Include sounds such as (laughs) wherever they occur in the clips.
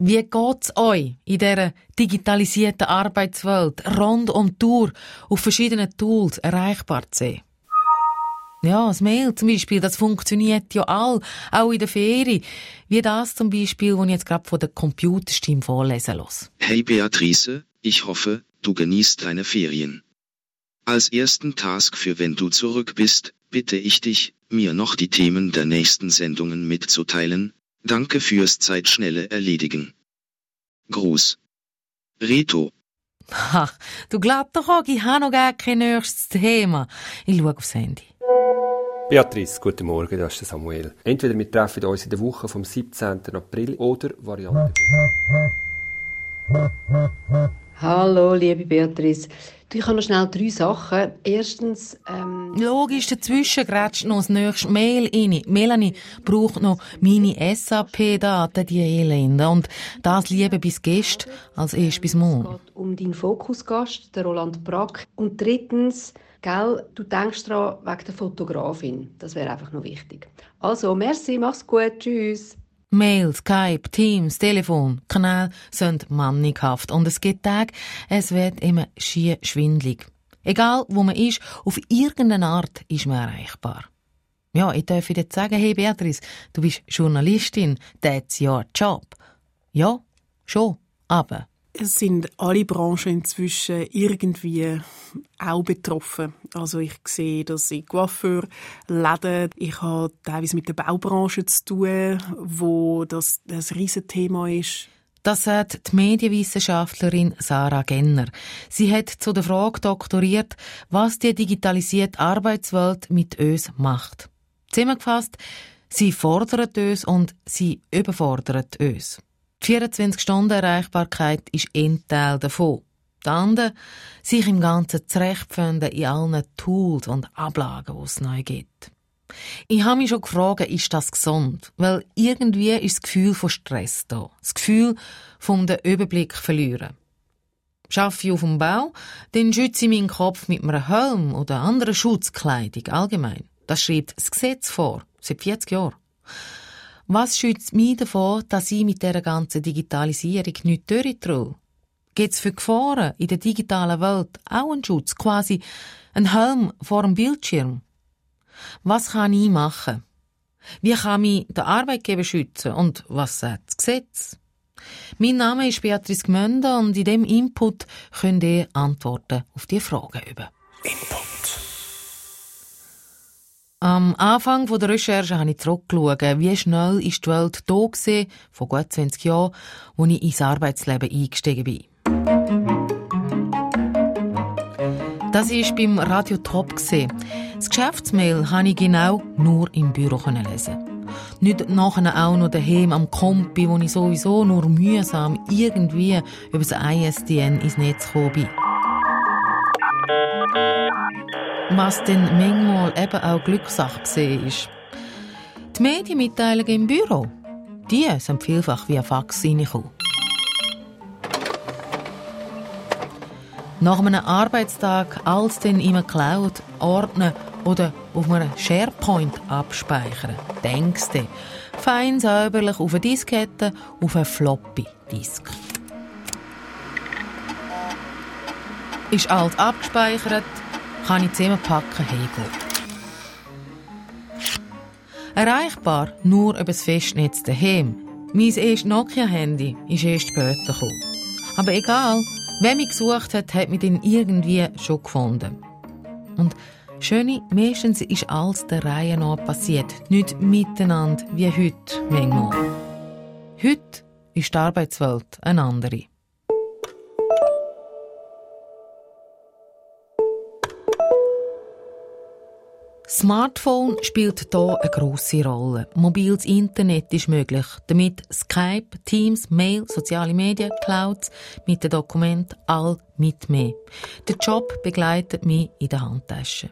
Wie geht's euch in dieser digitalisierten Arbeitswelt rund um die Tour auf verschiedenen Tools erreichbar zu sein? Ja, das Mail zum Beispiel, das funktioniert ja all, auch in der Ferien. Wie das zum Beispiel, das ich jetzt gerade von der Computerstimme vorlesen los. Hey Beatrice, ich hoffe, du genießt deine Ferien. Als ersten Task für wenn du zurück bist, bitte ich dich, mir noch die Themen der nächsten Sendungen mitzuteilen. Danke fürs zeitschnelle Erledigen. Gruß. Reto. Ha, du glaubst doch auch, ich habe noch gar kein nächstes Thema. Ich schaue aufs Handy. Beatrice, guten Morgen, das ist Samuel. Entweder wir treffen uns in der Woche vom 17. April oder Variante Hallo, liebe Beatrice. Du, ich habe noch schnell drei Sachen. Erstens, ähm... Logisch, dazwischen grätscht noch das nächste Mail rein. Melanie braucht noch meine SAP-Daten, die Elende. Und das Liebe bis gestern, als erst bis morgen. Es geht um deinen Fokusgast, der Roland Brack. Und drittens, gell, du denkst daran wegen der Fotografin. Das wäre einfach noch wichtig. Also, merci, mach's gut, tschüss. Mail, Skype, Teams, Telefon, Kanal sind mannighaft. Und es gibt Tage, es wird immer schier schwindlig. Egal, wo man ist, auf irgendeine Art ist man erreichbar. Ja, ich darf dir sagen, hey Beatrice, du bist Journalistin, that's your job. Ja, schon, aber es sind alle Branchen inzwischen irgendwie auch betroffen. Also ich sehe das in Coiffeur, Läden. Ich habe teilweise mit der Baubranche zu tun, wo das ein Riesenthema ist. Das sagt die Medienwissenschaftlerin Sarah Genner. Sie hat zu der Frage doktoriert, was die digitalisierte Arbeitswelt mit uns macht. Zusammengefasst, sie fordert uns und sie überfordert uns. Die 24-Stunden-Erreichbarkeit ist ein Teil davon. Andere, sich im Ganzen zurechtfinden in allen Tools und Ablagen, die es neu gibt. Ich habe mich schon gefragt, ist das gesund? Weil irgendwie ist das Gefühl von Stress da. Das Gefühl von den Überblick verlieren. Schaffe ich auf dem Bau, dann schütze ich meinen Kopf mit einem Helm oder anderer Schutzkleidung allgemein. Das schreibt das Gesetz vor, seit 40 Jahren. Was schützt mich davon, dass ich mit dieser ganzen Digitalisierung nicht durchtraue? Gibt es für Gefahren in der digitalen Welt auch einen Schutz, quasi ein Helm vor dem Bildschirm? Was kann ich machen? Wie kann mich der Arbeitgeber schützen und was sagt das Gesetz? Mein Name ist Beatrice Gmönder und in diesem Input könnt ihr Antworten auf diese Fragen üben. Input. Am Anfang der Recherche habe ich zurückgeschaut, wie schnell ist die Welt da war, vor gut 20 Jahren, als ich ins Arbeitsleben eingestiegen bin. Das war beim Radio Top. Das Geschäftsmail konnte ich genau nur im Büro lesen. Nicht nachher auch noch daheim am Kompi, wo ich sowieso nur mühsam irgendwie über das ISDN ins Netz gekommen bin. Was dann manchmal eben auch Glückssache gesehen ist. Die Medienmitteilungen im Büro, die sind vielfach via Fax reingekommen. Nach einem Arbeitstag alles in einer Cloud ordnen oder auf einem SharePoint abspeichern. Denkst du, fein säuberlich auf eine Diskette, auf eine Floppy-Disk. Ist alles abgespeichert, kann ich zusammenpacken heimgehen. Erreichbar nur über das Festnetz daheim. Mein erstes Nokia-Handy ist erst später gekommen. Aber egal, wer mich gesucht hat, hat mich dann irgendwie schon gefunden. Und Schöne, meistens ist alles der Reihe nach passiert, nicht miteinander wie heute manchmal. Heute ist die Arbeitswelt eine andere. Smartphone spielt hier eine grosse Rolle. Mobiles Internet ist möglich. Damit Skype, Teams, Mail, soziale Medien, Clouds, mit den Dokumenten, all mit mir. Der Job begleitet mich in der Handtasche.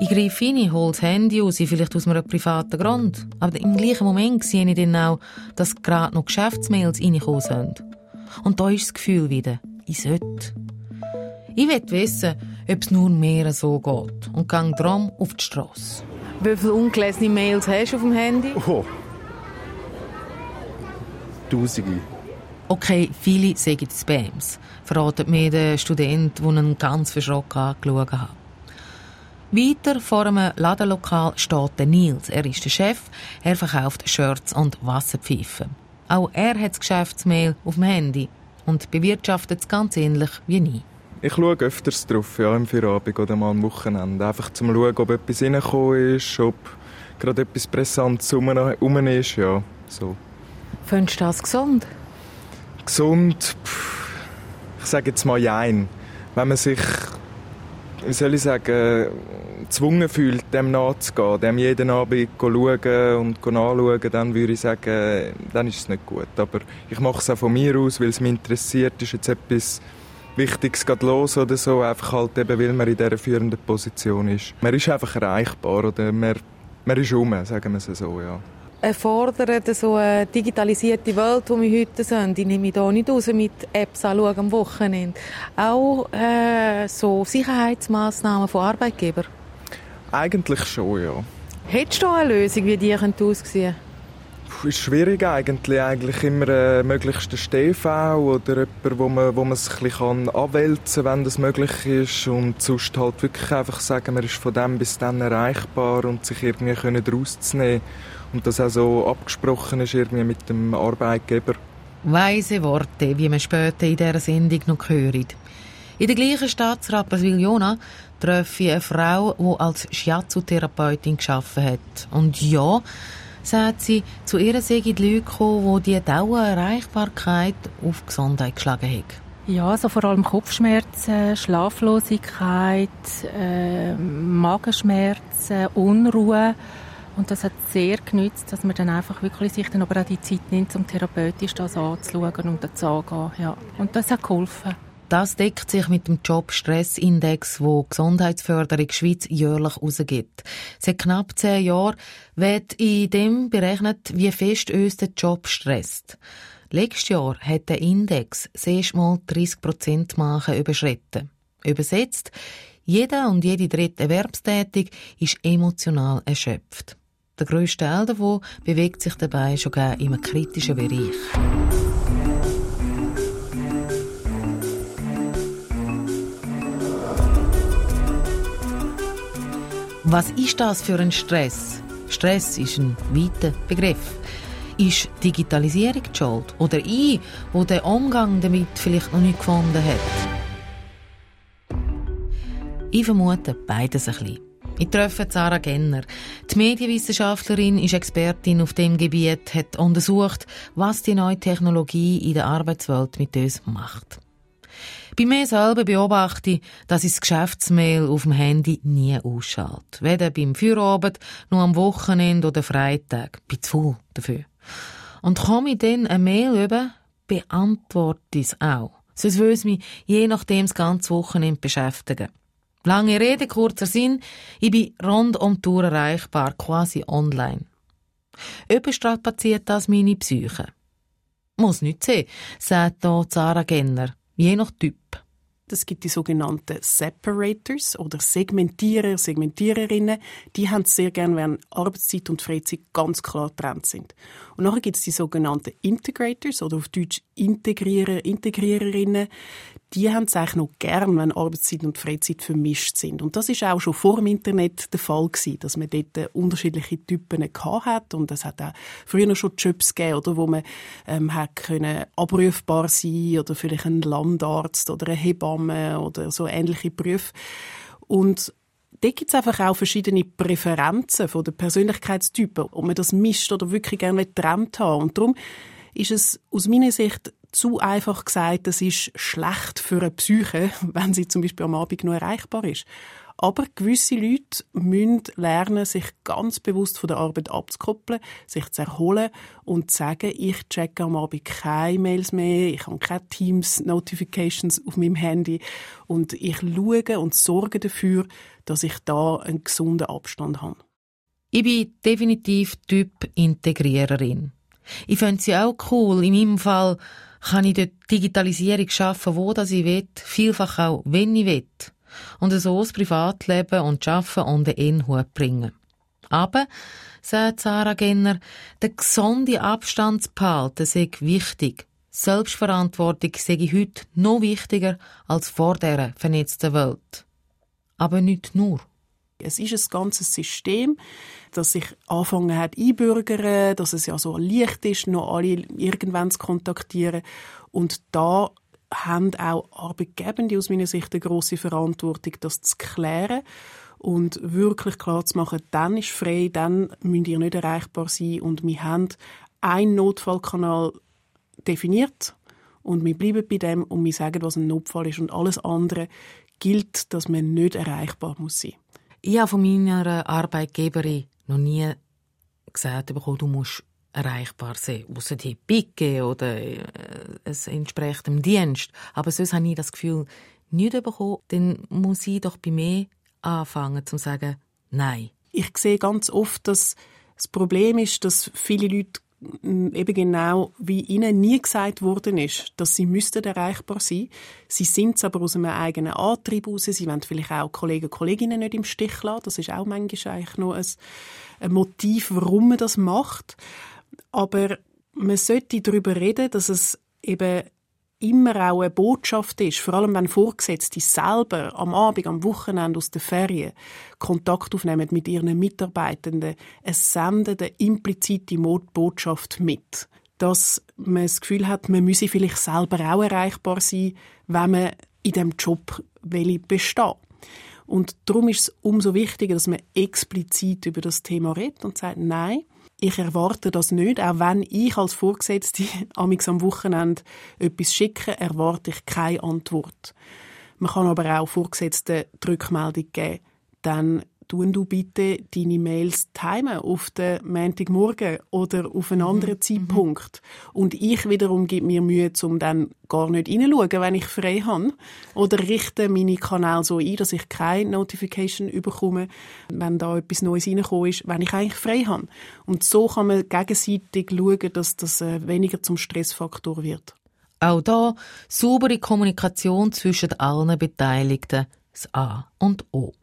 Ich greife rein, hole das Handy aus, vielleicht aus einem privaten Grund. Aber im gleichen Moment sehe ich dann auch, dass gerade noch Geschäftsmails reingekommen sind. Und da ist das Gefühl wieder, ich sollte. Ich will wissen, ob es nur mehr so geht und gehe drum auf die Straße. Wie viele ungelesene Mails hast du auf dem Handy? Oh. Tausende. Okay, viele sagen Spams, verratet mir der Student, der einen ganz verschrocken angeschaut hat. Weiter vor einem Ladenlokal steht der Nils. Er ist der Chef. Er verkauft Shirts und Wasserpfeifen. Auch er hat das Geschäftsmail auf dem Handy und bewirtschaftet es ganz ähnlich wie nie. Ich schaue öfters drauf, ja, im Feierabend oder mal am Wochenende. Einfach zum schauen, ob etwas reingekommen ist, ob gerade etwas Brisantes rum ist, ja, so. Findest du das gesund? Gesund, pff, ich sage jetzt mal Jein. Wenn man sich, wie soll ich sagen, gezwungen fühlt, dem nachzugehen, dem jeden Abend schauen und nachschauen, dann würde ich sagen, dann ist es nicht gut. Aber ich mache es auch von mir aus, weil es mich interessiert, ist jetzt etwas Wichtiges geht los oder so, einfach halt eben, weil man in dieser führenden Position ist. Man ist einfach erreichbar oder man, man ist um, sagen wir es so, ja. Erfordert so eine digitalisierte Welt, die wir heute sind, ich nehme da nicht raus mit Apps anschauen am Wochenende, auch äh, so Sicherheitsmaßnahmen von Arbeitgebern? Eigentlich schon, ja. Hättest du eine Lösung, wie die aussehen Puh, ist schwierig eigentlich. Eigentlich immer äh, möglichst ein StV oder jemand, wo man, wo man sich ein bisschen anwälzen kann, wenn das möglich ist. Und sonst halt wirklich einfach sagen, man ist von dem bis dann erreichbar und sich irgendwie können rauszunehmen. Und das auch so abgesprochen ist irgendwie mit dem Arbeitgeber. Weise Worte, wie man später in dieser Sendung noch hört. In der gleichen Stadt, Rapperswil-Jona, treffe ich eine Frau, die als Shiatsu-Therapeutin gearbeitet hat. Und ja, sagt sie, zu ihr sei die Leute gekommen, die die Dauererreichbarkeit auf Gesundheit geschlagen haben. Ja, also vor allem Kopfschmerzen, Schlaflosigkeit, äh, Magenschmerzen, Unruhe. Und das hat sehr genützt, dass man dann einfach wirklich sich dann aber auch die Zeit nimmt, um therapeutisch das anzuschauen und das anzugehen. Ja. Und das hat geholfen. Das deckt sich mit dem Job-Stress-Index, wo die Gesundheitsförderung Schweiz jährlich herausgibt. Seit knapp zehn Jahren wird in dem berechnet, wie fest uns der Job stresst. Letztes Jahr hat der Index mal 30 Prozent Marke überschritten. Übersetzt, jeder und jede dritte Erwerbstätig ist emotional erschöpft. Der grösste Teil davon bewegt sich dabei schon gar einem kritischen Bereich. Was ist das für ein Stress? Stress ist ein weiter Begriff. Ist Digitalisierung die Schuld? Oder ich, wo den Umgang damit vielleicht noch nicht gefunden hat? Ich vermute beides ein bisschen. Ich treffe Sarah Genner. Die Medienwissenschaftlerin ist Expertin auf dem Gebiet, hat untersucht, was die neue Technologie in der Arbeitswelt mit uns macht. Bei mir selber beobachte ich, dass ich das Geschäftsmail auf dem Handy nie ausschalte. Weder beim Feierabend, noch am Wochenende oder Freitag. Bin zu faul dafür. Und komme ich dann eine Mail über, beantworte ich es auch. Sonst will es mich je nachdem das ganze Wochenende beschäftigen. Lange Rede, kurzer Sinn, ich bin rund um die Tour erreichbar, quasi online. Überstrapaziert das meine Psyche. Muss nicht sehen, sagt hier Sarah Genner je nach Typ. Es gibt die sogenannten Separators oder Segmentierer, Segmentiererinnen. Die haben es sehr gerne, wenn Arbeitszeit und Freizeit ganz klar getrennt sind. Und nachher gibt es die sogenannten Integrators oder auf Deutsch Integrierer, Integriererinnen die haben es eigentlich noch gern, wenn Arbeitszeit und Freizeit vermischt sind. Und das ist auch schon vor dem Internet der Fall gewesen, dass man dort unterschiedliche Typen hat und es hat auch früher schon Jobs gegeben, oder, wo man ähm, hat können abrufbar sein oder vielleicht ein Landarzt oder eine Hebamme oder so ähnliche Berufe. Und dort gibt es einfach auch verschiedene Präferenzen von den Persönlichkeitstypen, ob man das mischt oder wirklich gerne getrennt haben. Und darum ist es aus meiner Sicht zu einfach gesagt, das ist schlecht für eine Psyche, (laughs) wenn sie zum Beispiel am Abend nur erreichbar ist. Aber gewisse Leute müssen lernen, sich ganz bewusst von der Arbeit abzukoppeln, sich zu erholen und zu sagen, ich checke am Abend keine Mails mehr, ich habe keine Teams-Notifications auf meinem Handy und ich schaue und sorge dafür, dass ich da einen gesunden Abstand habe. Ich bin definitiv Typ Integriererin. Ich fände sie auch cool. In meinem Fall kann ich dort Digitalisierung schaffen, wo das ich will, vielfach auch, wenn ich will. Und so das Privatleben und Arbeiten unter einen Hut bringen. Aber, sagt Sarah Genner, der gesunde Abstand zu behalten sei wichtig. Selbstverantwortung sei heute noch wichtiger als vor dieser vernetzten Welt. Aber nicht nur. Es ist ein ganzes System, das sich anfangen hat einbürgern, dass es ja so leicht ist, noch alle irgendwann zu kontaktieren. Und da haben auch Arbeitgebende aus meiner Sicht eine grosse Verantwortung, das zu klären und wirklich klar zu machen, dann ist frei, dann müsst ihr nicht erreichbar sein und wir haben einen Notfallkanal definiert und wir bleiben bei dem und wir sagen, was ein Notfall ist und alles andere gilt, dass man nicht erreichbar muss sein. Ich habe von meiner Arbeitgeberin noch nie gesagt bekommen, du musst erreichbar sein, außer die Picke oder äh, es entspricht dem Dienst. Aber sonst habe ich das Gefühl nicht bekommen, dann muss ich doch bei mir anfangen zu sagen, nein. Ich sehe ganz oft, dass das Problem ist, dass viele Leute eben genau wie ihnen nie gesagt worden ist, dass sie müssten erreichbar sein. Sie sind es aber aus einem eigenen Antrieb heraus. Sie wollen vielleicht auch Kollegen und Kolleginnen nicht im Stich lassen. Das ist auch manchmal eigentlich noch ein, ein Motiv, warum man das macht. Aber man sollte darüber reden, dass es eben immer auch eine Botschaft ist, vor allem wenn Vorgesetzte selber am Abend, am Wochenende aus der Ferien Kontakt aufnehmen mit ihren Mitarbeitenden, es sendet eine implizite Botschaft mit, dass man das Gefühl hat, man müsse vielleicht selber auch erreichbar sein, wenn man in dem Job bestehen. Und darum ist es umso wichtiger, dass man explizit über das Thema redet und sagt, nein, ich erwarte das nicht, auch wenn ich als Vorgesetzte (laughs) am Wochenende etwas schicke, erwarte ich keine Antwort. Man kann aber auch Vorgesetzten die Rückmeldung geben, dann tun du bitte deine Mails timen auf den Montagmorgen oder auf einen anderen mhm. Zeitpunkt. Und ich wiederum gebe mir Mühe, um dann gar nicht hineinschauen, wenn ich frei habe. Oder richte meine Kanäle so ein, dass ich keine Notification bekomme, wenn da etwas Neues reingekommen ist, wenn ich eigentlich frei habe. Und so kann man gegenseitig schauen, dass das äh, weniger zum Stressfaktor wird. Auch da saubere Kommunikation zwischen allen Beteiligten, das A und O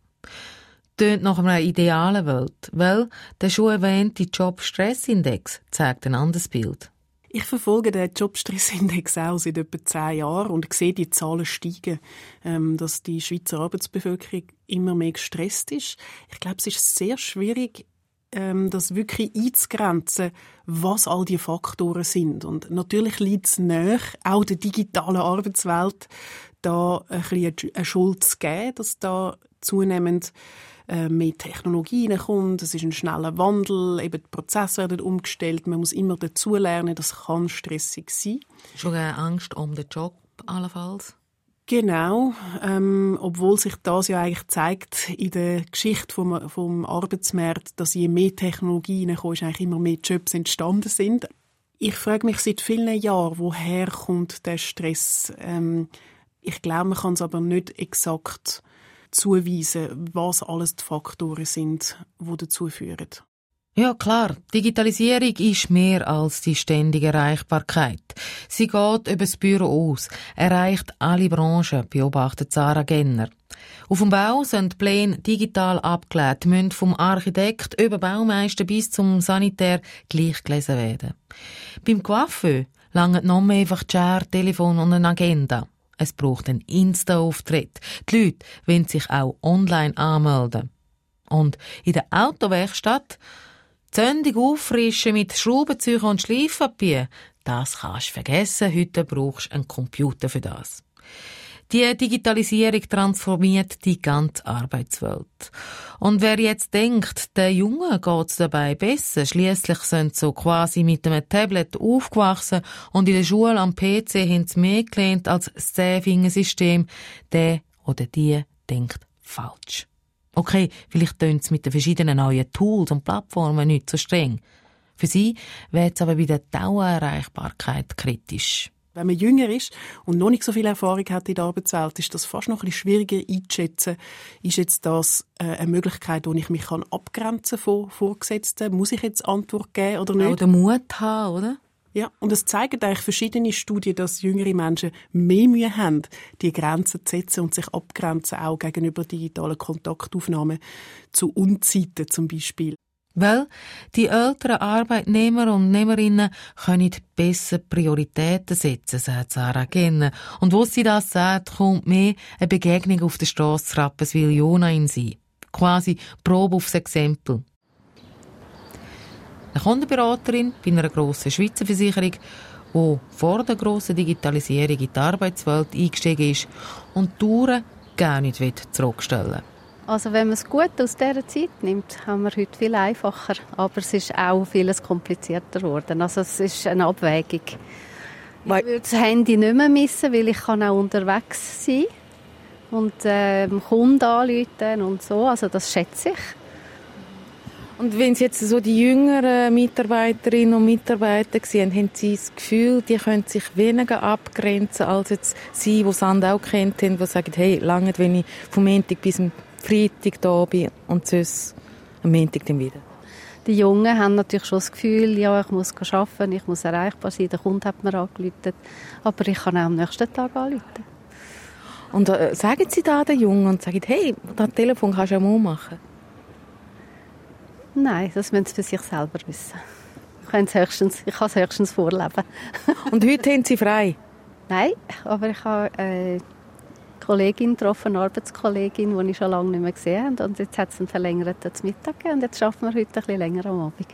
tönt nach einer idealen Welt, weil der schon erwähnte Job-Stress-Index zeigt ein anderes Bild. Ich verfolge den Jobstressindex auch seit etwa zehn Jahren und sehe die Zahlen steigen, ähm, dass die Schweizer Arbeitsbevölkerung immer mehr gestresst ist. Ich glaube, es ist sehr schwierig, ähm, das wirklich einzugrenzen, was all die Faktoren sind. Und natürlich liegt es näher, auch der digitalen Arbeitswelt, da ein bisschen eine Schuld zu geben, dass da zunehmend äh, mehr Technologie reinkommt, es ist ein schneller Wandel, eben die Prozesse werden umgestellt, man muss immer dazulernen, das kann stressig sein. Schon Angst um den Job allenfalls? Genau, ähm, obwohl sich das ja eigentlich zeigt in der Geschichte vom, vom Arbeitsmarkt, dass je mehr Technologie reinkommt, eigentlich immer mehr Jobs entstanden sind. Ich frage mich seit vielen Jahren, woher kommt der Stress? Ähm, ich glaube, man kann es aber nicht exakt zuweisen, was alles die Faktoren sind, die dazu führen. Ja, klar. Digitalisierung ist mehr als die ständige Erreichbarkeit. Sie geht über das Büro aus, erreicht alle Branchen, beobachtet Sarah Genner. Auf dem Bau sind Pläne digital abgelegt, müssen vom Architekt über Baumeister bis zum Sanitär gleich gelesen werden. Beim Coiffeur langen noch mehr einfach Chair, Telefon und eine Agenda. Es braucht einen Insta-Auftritt. Die Leute wollen sich auch online anmelden. Und in der Autowerkstatt die Zündung auffrischen mit Schraubenzügen und Schleifpapier, das kannst du vergessen. Heute brauchst du einen Computer für das. Die Digitalisierung transformiert die ganze Arbeitswelt. Und wer jetzt denkt, der Junge geht's dabei besser, schließlich sind sie so quasi mit einem Tablet aufgewachsen und in der Schule am PC haben sie mehr gelernt als das Zehn-Fingersystem, der oder die denkt falsch. Okay, vielleicht tönt es mit den verschiedenen neuen Tools und Plattformen nicht so streng. Für sie wird es aber bei der Dauererreichbarkeit kritisch. Wenn man jünger ist und noch nicht so viel Erfahrung hat in der Arbeitswelt, ist das fast noch ein bisschen schwieriger einzuschätzen. Ist jetzt das äh, eine Möglichkeit, wo ich mich kann abgrenzen von Vorgesetzten? Muss ich jetzt Antwort geben oder nicht? Oder Mut haben, oder? Ja, und es zeigen eigentlich verschiedene Studien, dass jüngere Menschen mehr Mühe haben, die Grenzen zu setzen und sich abgrenzen, auch gegenüber digitalen Kontaktaufnahmen zu Unzeiten zum Beispiel. Weil die älteren Arbeitnehmer und Nehmerinnen können besser Prioritäten setzen, sagt Sarah Genner. Und wo sie das sagt, kommt mehr eine Begegnung auf der Straße Rapperswil-Jona in sie. Quasi Probe aufs Exempel. Eine Kundenberaterin bei einer grossen Schweizer Versicherung, die vor der grossen Digitalisierung in die Arbeitswelt eingestiegen ist und die Touren gar nicht zurückstellen will. Also wenn man es gut aus dieser Zeit nimmt, haben wir heute viel einfacher. Aber es ist auch vieles komplizierter geworden. Also es ist eine Abwägung. Ich würde das Handy nicht mehr missen, weil ich kann auch unterwegs sein und ähm, Kunden anrufen und so. Also das schätze ich. Und wenn Sie jetzt so die jüngeren Mitarbeiterinnen und Mitarbeiter sehen, haben Sie das Gefühl, die können sich weniger abgrenzen als jetzt Sie, die Sand auch kennt haben, die sagen, hey, lange, wenn ich vom Montag bis Freitag da bin und sonst am Montag dann wieder. Die Jungen haben natürlich schon das Gefühl, ja, ich muss arbeiten, ich muss erreichbar sein. Der Kunde hat mir angerufen, aber ich kann auch am nächsten Tag anrufen. Und äh, sagen Sie da den Jungen und sagen, hey, das Telefon kannst du ja mal machen? Nein, das müssen sie für sich selber wissen. Ich kann es höchstens, ich kann es höchstens vorleben. und heute haben Sie frei? Nein, aber ich habe eine Kollegin getroffen, eine Arbeitskollegin, die ich schon lange nicht mehr gesehen habe. Und jetzt hat es einen verlängerten Mittag gegeben und jetzt schaffen wir heute ein bisschen länger am Abend.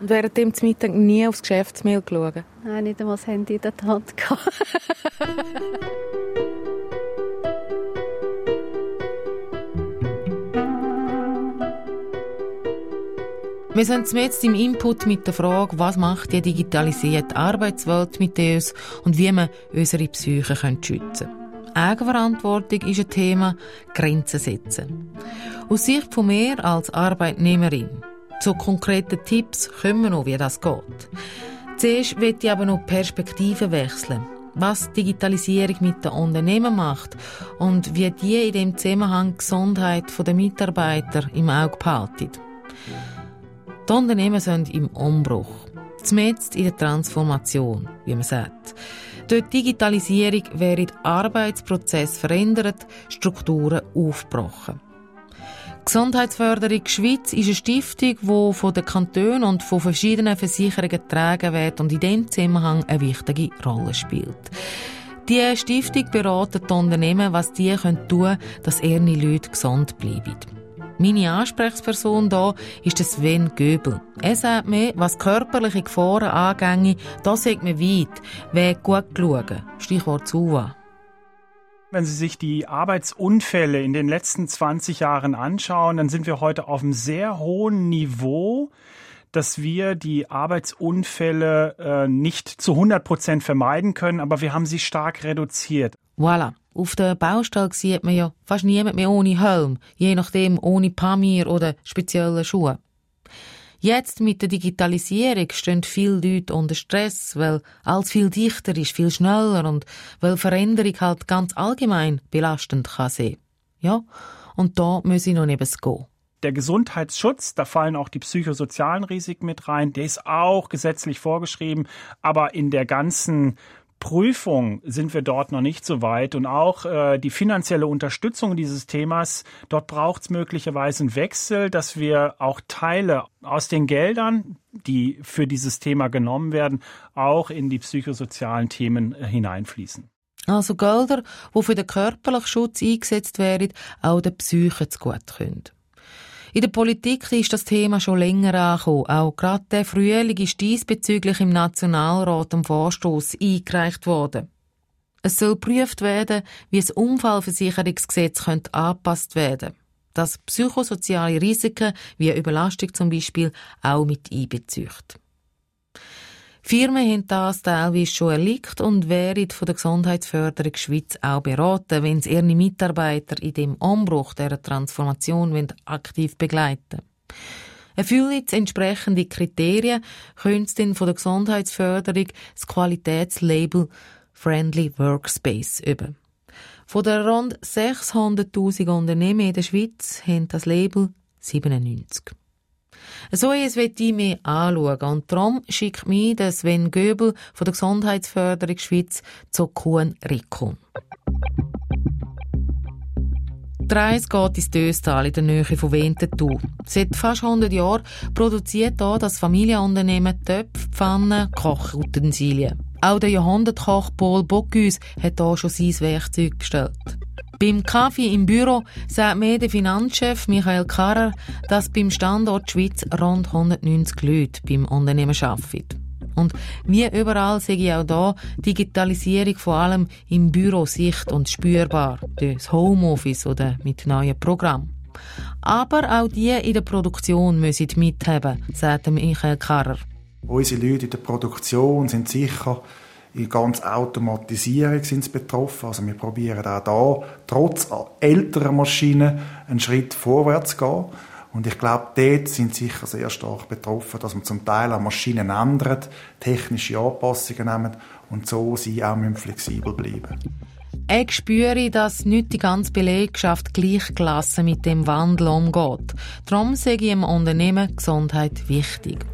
Und während dem Mittag nie aufs Geschäftsmail geschaut? Nein, nicht einmal das Handy in der Hand gehabt. (laughs) Wir sind jetzt im Input mit der Frage, was macht die digitalisierte Arbeitswelt mit uns und wie wir unsere Psyche schützen können. Eigenverantwortung ist ein Thema, Grenzen setzen. Aus Sicht von mir als Arbeitnehmerin, zu konkreten Tipps kommen wir noch, wie das geht. Zuerst möchte ich aber noch Perspektiven wechseln was Digitalisierung mit den Unternehmen macht und wie die in dem Zusammenhang die Gesundheit der Mitarbeiter im Auge behalten. Die Unternehmen sind im Umbruch. Zumindest in der Transformation, wie man sagt. Durch Digitalisierung werden Arbeitsprozesse verändert, Strukturen aufgebrochen. Gesundheitsförderung Schweiz ist eine Stiftung, die von den Kantonen und von verschiedenen Versicherungen getragen wird und in diesem Zusammenhang eine wichtige Rolle spielt. Die Stiftung beratet die Unternehmen, was die tun können, dass ihre Leute gesund bleiben. Meine Ansprechperson hier ist Sven Göbel. Er sagt mir, was körperliche Gefahren angeht, da sagt man weit, wer gut schauen. Stichwort SUA. Wenn Sie sich die Arbeitsunfälle in den letzten 20 Jahren anschauen, dann sind wir heute auf einem sehr hohen Niveau, dass wir die Arbeitsunfälle äh, nicht zu 100 Prozent vermeiden können, aber wir haben sie stark reduziert. Voilà. Auf der Baustelle sieht man ja fast niemand mehr ohne Helm, je nachdem ohne Pamir oder spezielle Schuhe. Jetzt mit der Digitalisierung stehen viele Leute unter Stress, weil alles viel dichter ist, viel schneller und weil Veränderung halt ganz allgemein belastend kann sein. Ja, und da muss ich noch neben gehen. Der Gesundheitsschutz, da fallen auch die psychosozialen Risiken mit rein, der ist auch gesetzlich vorgeschrieben, aber in der ganzen Prüfung sind wir dort noch nicht so weit und auch äh, die finanzielle Unterstützung dieses Themas, dort braucht es möglicherweise einen Wechsel, dass wir auch Teile aus den Geldern, die für dieses Thema genommen werden, auch in die psychosozialen Themen äh, hineinfließen. Also Gelder, die für den körperlichen Schutz eingesetzt werden, auch der Psyche zu gut können. In der Politik ist das Thema schon länger angekommen. Auch gerade der Frühling ist diesbezüglich im Nationalrat am Vorstoß eingereicht worden. Es soll geprüft werden, wie das Unfallversicherungsgesetz könnte angepasst werden dass psychosoziale Risiken wie Überlastung zum Beispiel auch mit einbezücht. Firmen haben das teilweise schon erlebt und werden von der Gesundheitsförderung Schweiz auch beraten, wenn sie ihre Mitarbeiter in dem Umbruch der Transformation aktiv begleiten Erfüllen jetzt entsprechende Kriterien, können sie von der Gesundheitsförderung das Qualitätslabel Friendly Workspace über. Von der rund 600.000 Unternehmen in der Schweiz haben das Label 97. So etwas will ich mir anschauen. Und darum schickt mich der Sven Göbel von der Gesundheitsförderung Schweiz zu Kuhn Rikon. Die Reise geht ins Döstal in der Nähe von Winterthur. Seit fast 100 Jahren produziert hier das Familienunternehmen Töpfe, Pfannen, Kochutensilien. Auch der Jahrhundertkoch Paul Bocuse hat hier schon sein Werkzeug gestellt. Beim Kaffee im Büro sagt mir der Finanzchef Michael Karrer, dass beim Standort Schweiz rund 190 Leute beim Unternehmen arbeiten. Und wie überall sehe ich auch da Digitalisierung vor allem im Büro sicht- und spürbar, das Homeoffice oder mit neuen Programmen. Aber auch die in der Produktion müssen mithaben, sagt Michael Karrer. Unsere Leute in der Produktion sind sicher in ganz Automatisierung sind betroffen. Also wir probieren auch da, trotz älterer Maschinen, einen Schritt vorwärts zu gehen. Und ich glaube, dort sind sicher sehr stark betroffen, dass man zum Teil an Maschinen ändert, technische Anpassungen nehmen und so sie auch flexibel bleiben. Ich spüre, dass nicht die ganze Belegschaft gleichgelassen mit dem Wandel umgeht. Darum sehe ich im Unternehmen Gesundheit wichtig.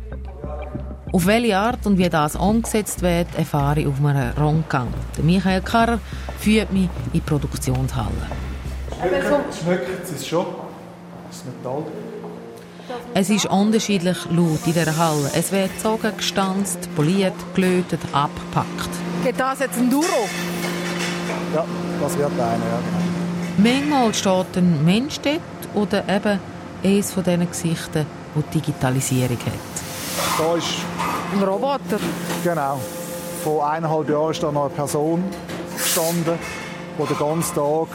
Auf welche Art und wie das umgesetzt wird, erfahre ich auf einem Rundgang. Der Michael Karrer führt mich in die Produktionshalle. Schmeckt es schon? Das Metall. Es ist unterschiedlich laut in dieser Halle. Es wird gezogen, gestanzt, poliert, gelötet, abgepackt. Geht das jetzt ein Duro? Ja, das wird einer, ja genau. Manchmal steht ein Mensch dort oder eben eines von diesen Gesichtern, die die Digitalisierung hat. Da ist ein Roboter. Genau. Vor eineinhalb Jahren ist da noch eine Person gestanden, die den ganzen Tag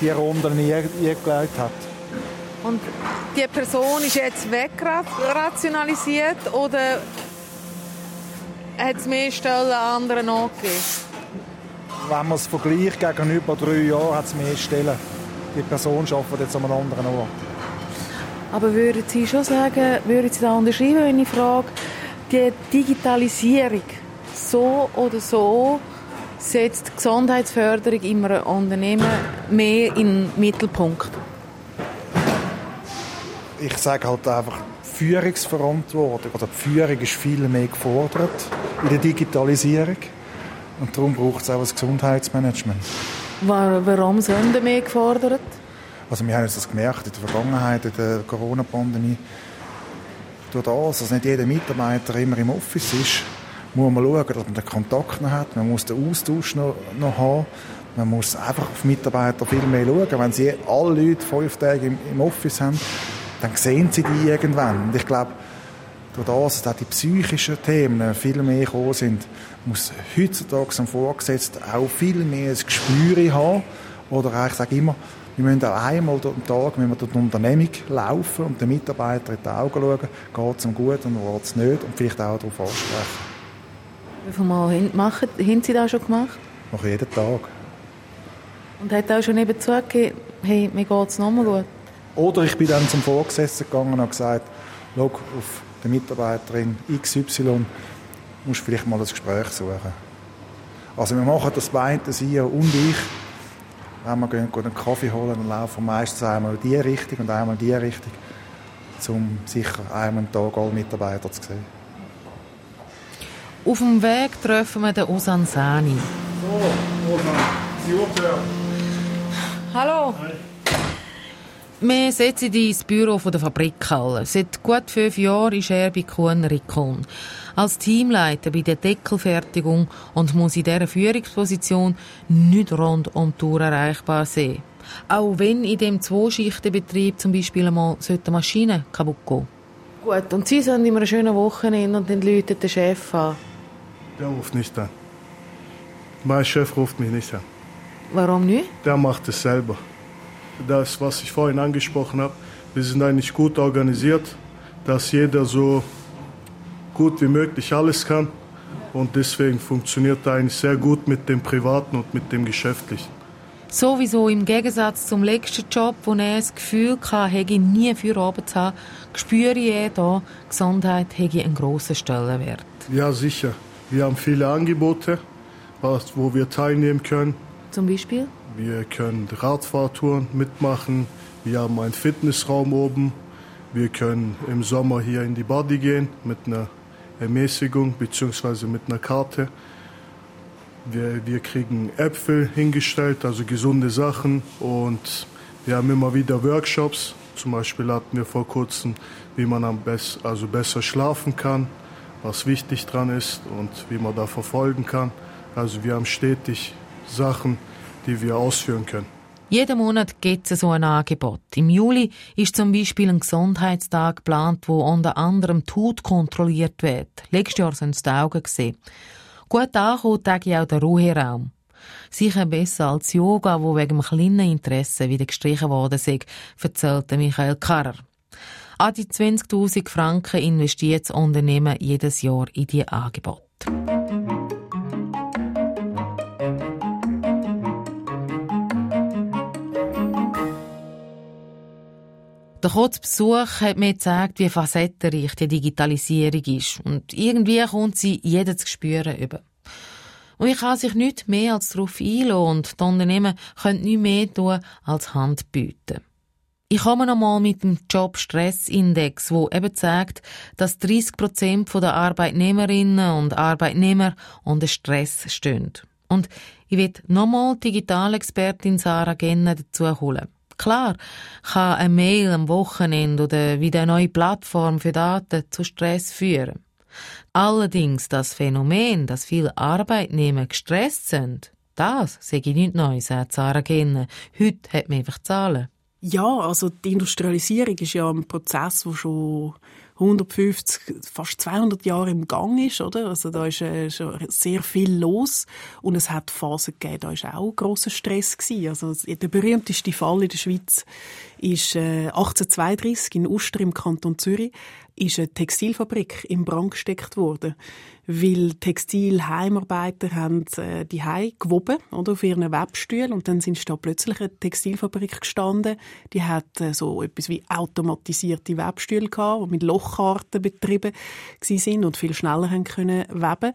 die Runden eingelegt hat. Und die Person ist jetzt wegrationalisiert oder hat es mehr Stellen an anderen angegeben? Wenn man es vergleicht gegenüber drei Jahren, hat es mehr Stellen. Die Person arbeitet jetzt an einem anderen Ort. Aber würden Sie schon sagen, würden Sie da unterschreiben, wenn ich frage, die Digitalisierung so oder so setzt die Gesundheitsförderung in einem Unternehmen mehr in den Mittelpunkt? Ich sage halt einfach, Führungsverantwortung oder die Führung ist viel mehr gefordert in der Digitalisierung. Und darum braucht es auch ein Gesundheitsmanagement. Warum sind mehr gefordert? Also wir haben das gemerkt in der Vergangenheit, in der Corona-Pandemie. Durch das, dass nicht jeder Mitarbeiter immer im Office ist, muss man schauen, dass man den Kontakt noch hat. Man muss den Austausch noch, noch haben. Man muss einfach auf Mitarbeiter viel mehr schauen. Wenn sie alle Leute fünf Tage im, im Office haben, dann sehen sie die irgendwann. Und ich glaube, durch das, dass die psychischen Themen viel mehr gekommen sind, muss heutzutage ein Vorgesetzter auch viel mehr ein Gespür haben. Oder ich sage immer, wir müssen auch einmal am Tag wenn wir durch die Unternehmung laufen und den Mitarbeitern in die Augen schauen, geht es ihm gut und geht es nicht und vielleicht auch darauf ansprechen. Wie viele Mal machen, haben Sie das schon gemacht? Noch jeden Tag. Und hat auch schon eben zugegeben, hey, mir geht es nochmal gut? Oder ich bin dann zum Vorgesetzten gegangen und habe gesagt, schau, auf die Mitarbeiterin XY musst du vielleicht mal das Gespräch suchen. Also wir machen das beide, Sie und ich, wenn wir gehen, einen Kaffee holen, dann laufen wir meistens einmal in die Richtung und einmal in die Richtung, um sicher einmal am Tag alle Mitarbeiter zu sehen. Auf dem Weg treffen wir den Osan Sani. So, Osan, Sie Hallo. Hi. Wir setzen ihn ins Büro der Fabrikhalle. Seit gut fünf Jahren ist er bei Kuhn Rikon. Als Teamleiter bei der Deckelfertigung und muss in dieser Führungsposition nicht rund um die Tour erreichbar sein. Auch wenn in dem Zweischichtenbetrieb zum Beispiel einmal eine Maschine kaputt gehen Gut, und Sie sind immer ein schönes Wochenende und dann läutet der Chef an. Der ruft nicht an. Mein Chef ruft mich nicht an. Warum nicht? Der macht es selber das, was ich vorhin angesprochen habe, wir sind eigentlich gut organisiert, dass jeder so gut wie möglich alles kann. Und deswegen funktioniert er eigentlich sehr gut mit dem Privaten und mit dem Geschäftlichen. Sowieso im Gegensatz zum letzten Job, wo er das Gefühl hatte, nie für Arbeit zu haben, spüre ich hier, Gesundheit hätte einen grossen Stellenwert. Ja, sicher. Wir haben viele Angebote, wo wir teilnehmen können. Zum Beispiel? Wir können Radfahrtouren mitmachen. Wir haben einen Fitnessraum oben. Wir können im Sommer hier in die Body gehen mit einer Ermäßigung bzw. mit einer Karte. Wir, wir kriegen Äpfel hingestellt, also gesunde Sachen. Und Wir haben immer wieder Workshops. Zum Beispiel hatten wir vor kurzem, wie man am best, also besser schlafen kann, was wichtig dran ist und wie man da verfolgen kann. Also wir haben stetig Sachen, die wir ausführen können. Jeden Monat gibt es so ein Angebot. Im Juli ist zum Beispiel ein Gesundheitstag geplant, wo unter anderem die Haut kontrolliert wird. Letztes Jahr sind es die Augen gesehen. Gut ankommt auch der Ruheraum. Sicher besser als Yoga, wo wegen einem kleinen Interesse wieder gestrichen worden ist, erzählte Michael Karrer. An die 20.000 Franken investiert das Unternehmen jedes Jahr in die Angebote. Der kurze Besuch hat mir gezeigt, wie facettenreich die Digitalisierung ist. Und irgendwie kommt sie jeder zu spüren über. Und ich kann sich nicht mehr als darauf einlassen und die Unternehmen können nicht mehr tun als Hand bieten. Ich komme nochmal mit dem Job-Stress-Index, wo eben zeigt, dass 30 Prozent der Arbeitnehmerinnen und Arbeitnehmer unter Stress stehen. Und ich will nochmal Digitalexpertin Sarah Genner dazu holen. Klar kann eine Mail am Wochenende oder wieder eine neue Plattform für Daten zu Stress führen. Allerdings das Phänomen, dass viele Arbeitnehmer gestresst sind, das sage ich nicht neu, sagt Sarah Genne. Heute hat man einfach Zahlen. Ja, also die Industrialisierung ist ja ein Prozess, der schon 150, fast 200 Jahre im Gang ist, oder? Also da ist äh, schon sehr viel los und es hat Phasen gegeben, da ist auch großer Stress gewesen. Also der berühmteste Fall in der Schweiz ist äh, 1832 in Uster im Kanton Zürich ist eine Textilfabrik in Brand gesteckt worden, weil Textilheimarbeiter haben äh, die Hai gewoben oder auf ihren Webstühlen und dann sind da plötzlich eine Textilfabrik gestanden, die hat äh, so etwas wie automatisierte Webstühle gehabt, die mit Lochkarten betrieben sind und viel schneller haben können weben.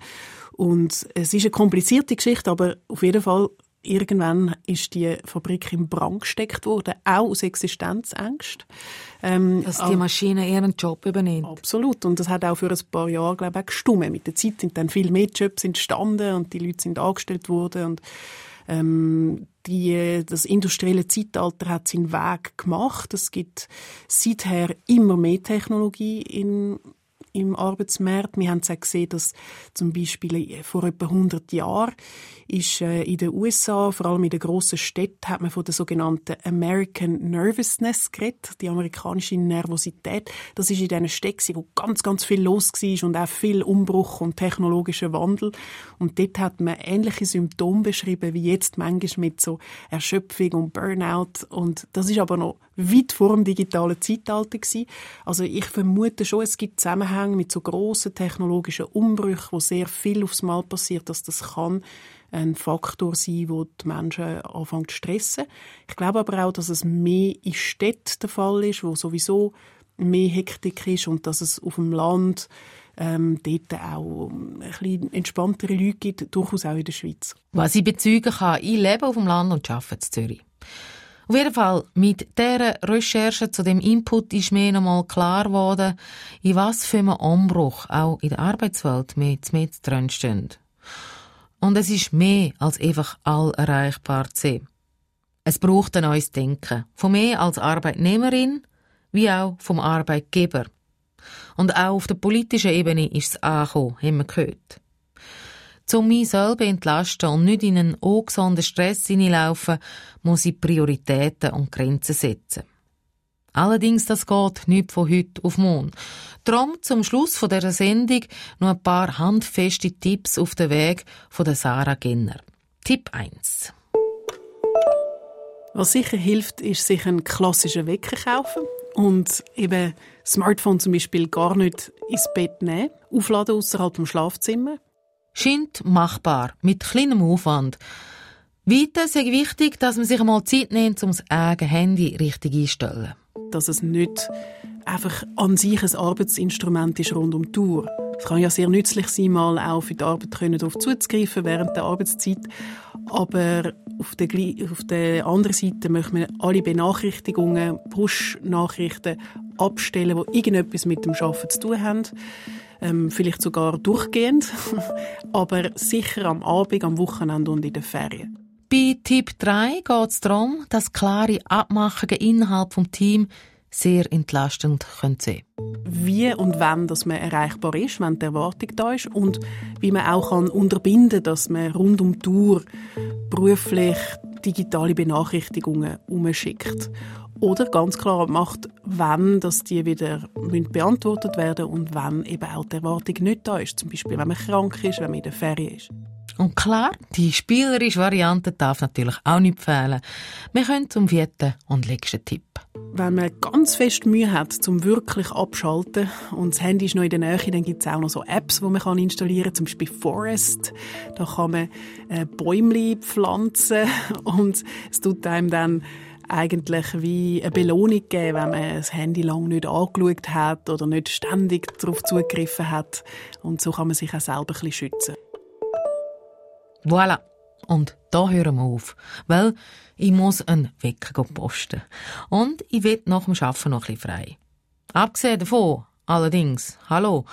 Und es ist eine komplizierte Geschichte, aber auf jeden Fall irgendwann ist die Fabrik in Brand gesteckt worden, auch aus Existenzängsten. Ähm, Dass die Maschine ihren Job übernimmt. Absolut. Und das hat auch für ein paar Jahre, glaube ich, auch. Mit der Zeit sind dann viel mehr Jobs entstanden und die Leute sind angestellt worden und ähm, die, das industrielle Zeitalter hat seinen Weg gemacht. Es gibt seither immer mehr Technologie in im Arbeitsmarkt. Wir haben es auch gesehen, dass zum Beispiel vor etwa 100 Jahren ist äh, in den USA, vor allem in den grossen Städten, hat man von der sogenannten American Nervousness geredet, die amerikanische Nervosität. Das ist in diesen Städten, wo ganz, ganz viel los war und auch viel Umbruch und technologischer Wandel. Und dort hat man ähnliche Symptome beschrieben, wie jetzt manchmal mit so Erschöpfung und Burnout. Und das ist aber noch weit vor dem digitalen Zeitalter gewesen. Also ich vermute schon, es gibt Zusammenhänge mit so grossen technologischen Umbrüchen, wo sehr viel aufs Mal passiert, dass das kann ein Faktor sein, wo die Menschen anfangen zu stressen. Ich glaube aber auch, dass es mehr in Städten der Fall ist, wo sowieso mehr Hektik ist und dass es auf dem Land ähm, dort auch ein bisschen entspanntere Leute gibt, durchaus auch in der Schweiz. Was ich bezeugen kann, ich lebe auf dem Land und arbeite in Zürich. Auf jeden Fall, mit dieser Recherche zu dem Input ist mir nochmal klar geworden, in was für einem Umbruch auch in der Arbeitswelt wir mit drin stehen. Und es ist mehr als einfach all erreichbar zu sehen. Es braucht ein neues Denken. Von mir als Arbeitnehmerin, wie auch vom Arbeitgeber. Und auch auf der politischen Ebene ist es angekommen, haben wir gehört. Um mich selber entlasten und nicht in einen ungesunden Stress hineinlaufen, muss ich Prioritäten und Grenzen setzen. Allerdings, das geht nicht von heute auf morgen. Darum zum Schluss von dieser Sendung noch ein paar handfeste Tipps auf den Weg von der Sarah Genner. Tipp 1. Was sicher hilft, ist sich einen klassischen Wecker kaufen und eben Smartphone zum Beispiel gar nicht ins Bett nehmen, aufladen außerhalb vom Schlafzimmer, scheint machbar, mit kleinem Aufwand. Weiter ist wichtig, dass man sich einmal Zeit nimmt, um das eigene Handy richtig einzustellen. Dass es nicht einfach an sich ein Arbeitsinstrument ist rund um die Tour. Es kann ja sehr nützlich sein, mal auch für die Arbeit darauf zuzugreifen während der Arbeitszeit. Aber auf der, auf der anderen Seite möchte man alle Benachrichtigungen, Push-Nachrichten abstellen, die irgendetwas mit dem Arbeiten zu tun haben ähm, vielleicht sogar durchgehend, (laughs) aber sicher am Abend, am Wochenende und in den Ferien. Bei Tipp 3 geht es darum, dass klare Abmachungen innerhalb des Teams sehr entlastend sein können Wie und wann dass man erreichbar ist, wenn die Erwartung da ist und wie man auch kann unterbinden kann, dass man rund um die Tour beruflich digitale Benachrichtigungen umschickt. Oder ganz klar macht, wann dass die wieder beantwortet werden und wann eben auch die Erwartung nicht da ist. Zum Beispiel, wenn man krank ist, wenn man in der Ferien ist. Und klar, die spielerische Variante darf natürlich auch nicht fehlen. Wir können zum vierten und letzten Tipp. Wenn man ganz fest Mühe hat, zum wirklich abschalten und das Handy ist noch in der Nähe, dann gibt es auch noch so Apps, die man installieren kann, zum Beispiel Forest. Da kann man äh, Bäume pflanzen (laughs) und es tut einem dann eigentlich wie eine Belohnung geben, wenn man das Handy lang nicht angeschaut hat oder nicht ständig darauf zugegriffen hat. Und so kann man sich auch selber ein bisschen schützen. Voilà. Und da hören wir auf. Weil ich muss einen Wecker posten. Und ich will nach dem Arbeiten noch bisschen frei. Abgesehen davon, allerdings, hallo,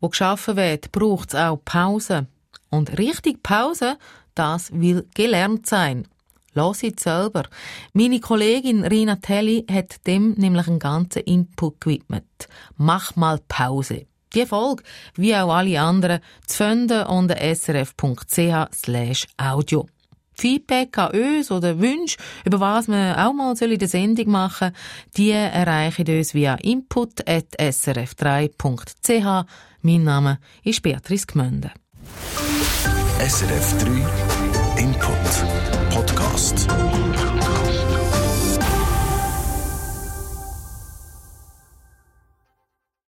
wo geschaffen wird, braucht es auch Pause. Und richtig Pause, das will gelernt sein. Lass es selber. Meine Kollegin Rina Telli hat dem nämlich einen ganzen Input gewidmet. Mach mal Pause. Die Folge, wie auch alle anderen, zu finden unter srf.ch audio. Feedback an uns oder Wünsche, über was wir auch mal in der Sendung machen die erreichen uns via input.srf3.ch. Mein Name ist Beatrice Gmünde. SRF 3 Input Podcast.